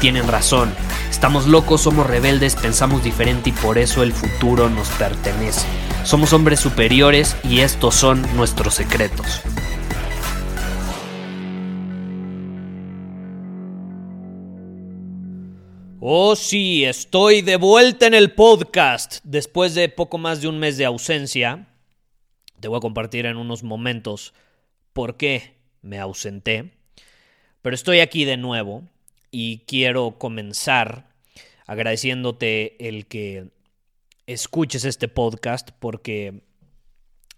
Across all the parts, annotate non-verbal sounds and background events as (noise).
tienen razón. Estamos locos, somos rebeldes, pensamos diferente y por eso el futuro nos pertenece. Somos hombres superiores y estos son nuestros secretos. Oh sí, estoy de vuelta en el podcast. Después de poco más de un mes de ausencia, te voy a compartir en unos momentos por qué me ausenté. Pero estoy aquí de nuevo y quiero comenzar agradeciéndote el que escuches este podcast porque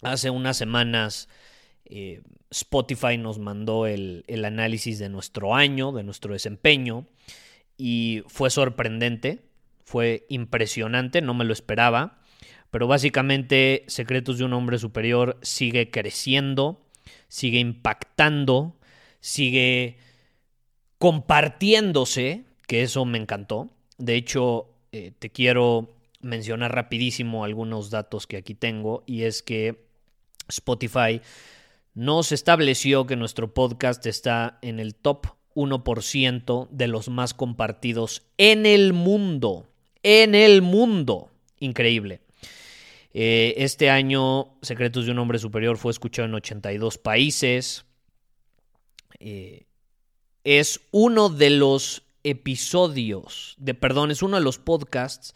hace unas semanas eh, Spotify nos mandó el, el análisis de nuestro año, de nuestro desempeño y fue sorprendente, fue impresionante, no me lo esperaba, pero básicamente Secretos de un Hombre Superior sigue creciendo, sigue impactando, sigue compartiéndose, que eso me encantó. De hecho, eh, te quiero mencionar rapidísimo algunos datos que aquí tengo y es que Spotify nos estableció que nuestro podcast está en el top 1% de los más compartidos en el mundo. En el mundo. Increíble. Eh, este año Secretos de un Hombre Superior fue escuchado en 82 países. Eh, es uno de los episodios, de perdón, es uno de los podcasts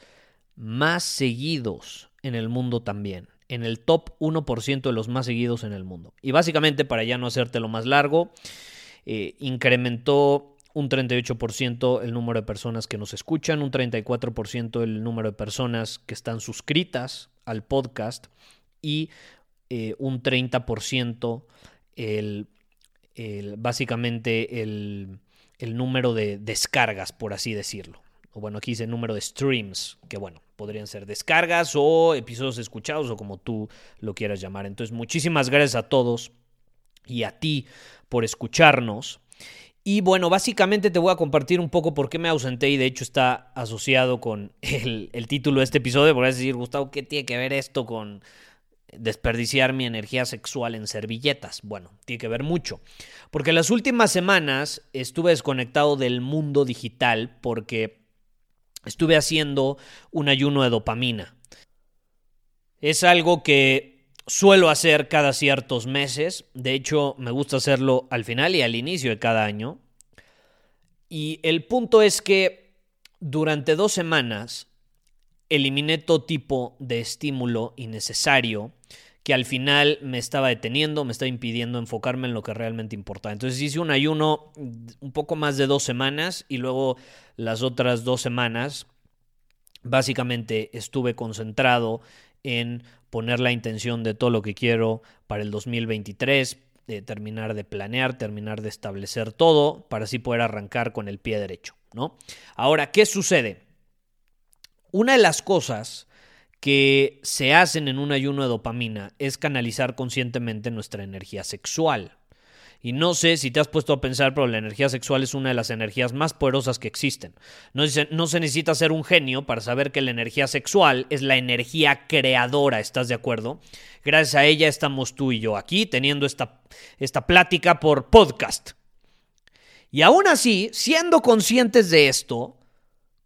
más seguidos en el mundo también. En el top 1% de los más seguidos en el mundo. Y básicamente, para ya no hacértelo más largo, eh, incrementó un 38% el número de personas que nos escuchan, un 34% el número de personas que están suscritas al podcast y eh, un 30% el, básicamente el, número de descargas, por así decirlo. O bueno, aquí dice el número de streams, que bueno, podrían ser descargas o episodios escuchados o como tú lo quieras llamar. Entonces, muchísimas gracias a todos y a ti por escucharnos. Y bueno, básicamente te voy a compartir un poco por qué me ausenté y de hecho está asociado con el, título de este episodio. Por decir, Gustavo, ¿qué tiene que ver esto con desperdiciar mi energía sexual en servilletas? Bueno, tiene que ver mucho. Porque las últimas semanas estuve desconectado del mundo digital porque estuve haciendo un ayuno de dopamina. Es algo que Suelo hacer cada ciertos meses, de hecho me gusta hacerlo al final y al inicio de cada año. Y el punto es que durante dos semanas eliminé todo tipo de estímulo innecesario que al final me estaba deteniendo, me estaba impidiendo enfocarme en lo que realmente importa. Entonces hice un ayuno un poco más de dos semanas y luego las otras dos semanas básicamente estuve concentrado en poner la intención de todo lo que quiero para el 2023, de terminar de planear, terminar de establecer todo para así poder arrancar con el pie derecho, ¿no? Ahora, ¿qué sucede? Una de las cosas que se hacen en un ayuno de dopamina es canalizar conscientemente nuestra energía sexual. Y no sé si te has puesto a pensar, pero la energía sexual es una de las energías más poderosas que existen. No se, necesita ser un genio para saber que la energía sexual es la energía creadora, ¿estás de acuerdo? Gracias a ella estamos tú y yo aquí teniendo esta, esta plática por podcast. Y aún así, siendo conscientes de esto,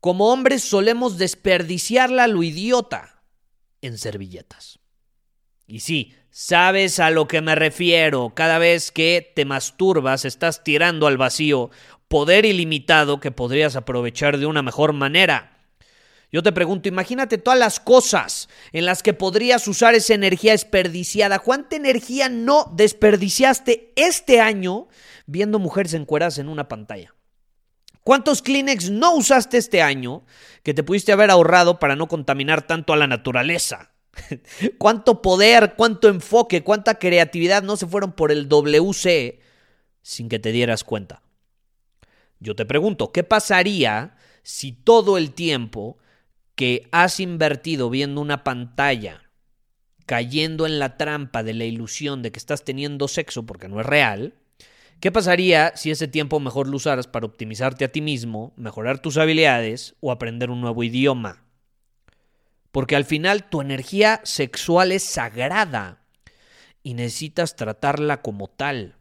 como hombres solemos desperdiciarla a lo idiota en servilletas. Y sí, Sabes a lo que me refiero. Cada vez que te masturbas estás tirando al vacío poder ilimitado que podrías aprovechar de una mejor manera. Yo te pregunto, imagínate todas las cosas en las que podrías usar esa energía desperdiciada. ¿Cuánta energía no desperdiciaste este año viendo mujeres encueradas en una pantalla? ¿Cuántos Kleenex no usaste este año que te pudiste haber ahorrado para no contaminar tanto a la naturaleza? (laughs) ¿Cuánto poder, cuánto enfoque, cuánta creatividad no se fueron por el WC sin que te dieras cuenta? Yo te pregunto, ¿qué pasaría si todo el tiempo que has invertido viendo una pantalla, cayendo en la trampa de la ilusión de que estás teniendo sexo porque no es real, ¿qué pasaría si ese tiempo mejor lo usaras para optimizarte a ti mismo, mejorar tus habilidades o aprender un nuevo idioma? Porque al final tu energía sexual es sagrada y necesitas tratarla como tal.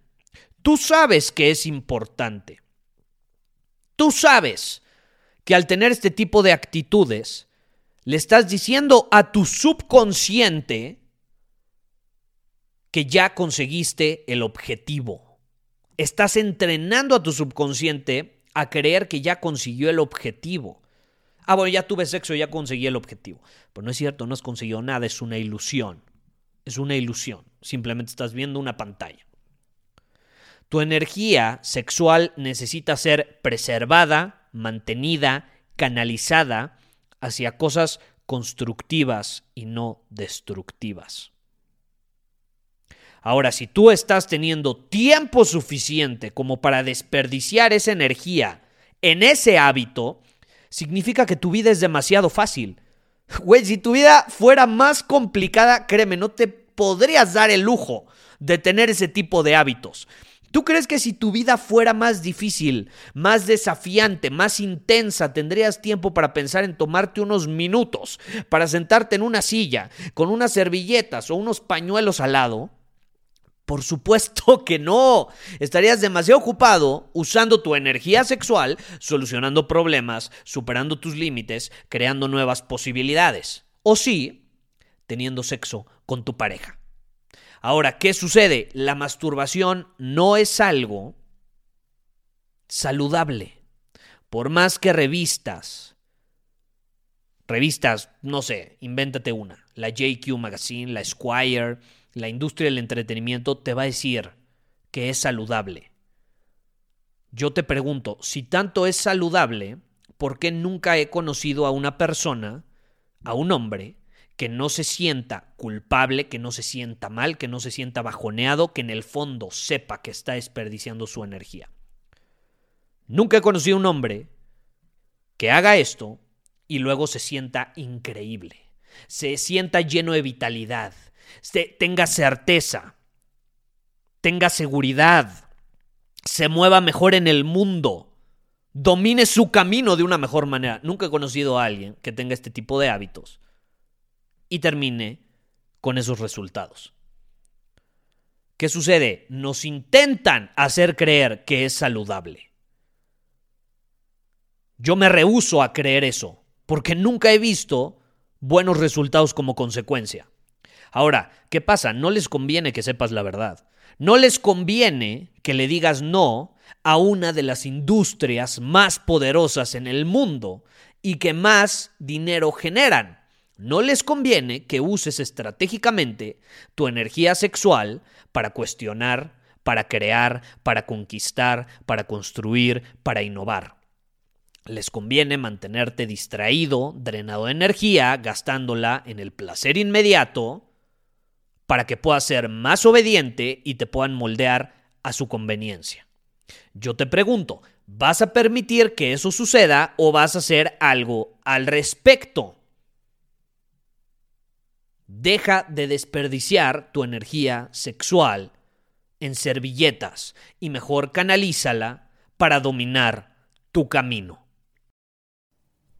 Tú sabes que es importante. Tú sabes que al tener este tipo de actitudes, le estás diciendo a tu subconsciente que ya conseguiste el objetivo. Estás entrenando a tu subconsciente a creer que ya consiguió el objetivo. Ah, bueno, ya tuve sexo, ya conseguí el objetivo. Pero no es cierto, no has conseguido nada, es una ilusión. Es una ilusión. Simplemente estás viendo una pantalla. Tu energía sexual necesita ser preservada, mantenida, canalizada hacia cosas constructivas y no destructivas. Ahora, si tú estás teniendo tiempo suficiente como para desperdiciar esa energía en ese hábito, significa que tu vida es demasiado fácil. (laughs) Güey, si tu vida fuera más complicada, créeme, no te podrías dar el lujo de tener ese tipo de hábitos. ¿Tú crees que si tu vida fuera más difícil, más desafiante, más intensa, tendrías tiempo para pensar en tomarte unos minutos, para sentarte en una silla, con unas servilletas o unos pañuelos al lado? Por supuesto que no. Estarías demasiado ocupado usando tu energía sexual, solucionando problemas, superando tus límites, creando nuevas posibilidades. O sí, teniendo sexo con tu pareja. Ahora, ¿qué sucede? La masturbación no es algo saludable. Por más que revistas, revistas, no sé, invéntate una, la JQ Magazine, la Squire, la industria del entretenimiento te va a decir que es saludable. Yo te pregunto, si tanto es saludable, ¿por qué nunca he conocido a una persona, a un hombre, que no se sienta culpable, que no se sienta mal, que no se sienta bajoneado, que en el fondo sepa que está desperdiciando su energía. Nunca he conocido a un hombre que haga esto y luego se sienta increíble, se sienta lleno de vitalidad, tenga certeza, tenga seguridad, se mueva mejor en el mundo, domine su camino de una mejor manera. Nunca he conocido a alguien que tenga este tipo de hábitos y termine con esos resultados. ¿Qué sucede? Nos intentan hacer creer que es saludable. Yo me rehúso a creer eso, porque nunca he visto buenos resultados como consecuencia. Ahora, ¿qué pasa? No les conviene que sepas la verdad. No les conviene que le digas no a una de las industrias más poderosas en el mundo y que más dinero generan no les conviene que uses estratégicamente tu energía sexual para cuestionar, para crear, para conquistar, para construir, para innovar. Les conviene mantenerte distraído, drenado de energía, gastándola en el placer inmediato, para que puedas ser más obediente y te puedan moldear a su conveniencia. Yo te pregunto, ¿vas a permitir que eso suceda o vas a hacer algo al respecto? Deja de desperdiciar tu energía sexual en servilletas y mejor canalízala para dominar tu camino.